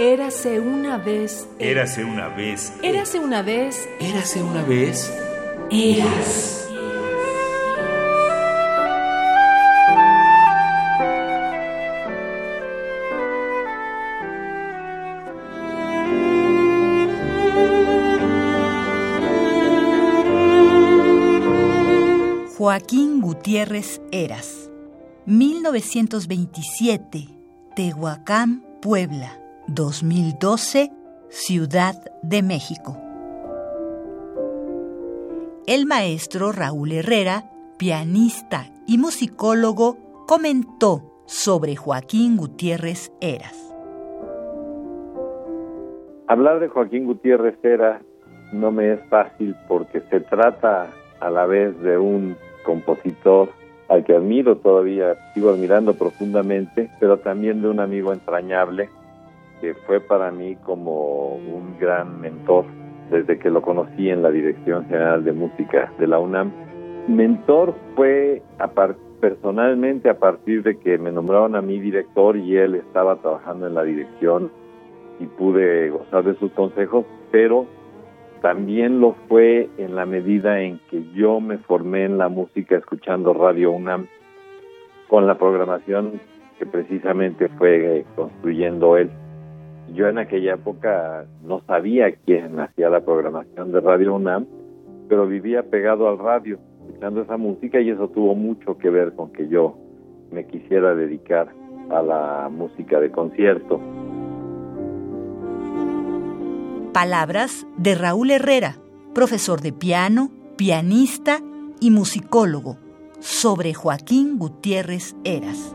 Érase una vez. Érase una vez. Érase una vez. Érase una vez. Eras. Joaquín Gutiérrez Eras, 1927, Tehuacán, Puebla, 2012, Ciudad de México. El maestro Raúl Herrera, pianista y musicólogo, comentó sobre Joaquín Gutiérrez Eras. Hablar de Joaquín Gutiérrez Eras no me es fácil porque se trata a la vez de un compositor al que admiro todavía, sigo admirando profundamente, pero también de un amigo entrañable que fue para mí como un gran mentor desde que lo conocí en la Dirección General de Música de la UNAM. Mentor fue personalmente a partir de que me nombraron a mí director y él estaba trabajando en la dirección y pude gozar de sus consejos, pero también lo fue en la medida en que yo me formé en la música escuchando Radio UNAM con la programación que precisamente fue construyendo él. Yo en aquella época no sabía quién hacía la programación de Radio UNAM, pero vivía pegado al radio, escuchando esa música y eso tuvo mucho que ver con que yo me quisiera dedicar a la música de concierto. Palabras de Raúl Herrera, profesor de piano, pianista y musicólogo, sobre Joaquín Gutiérrez Eras.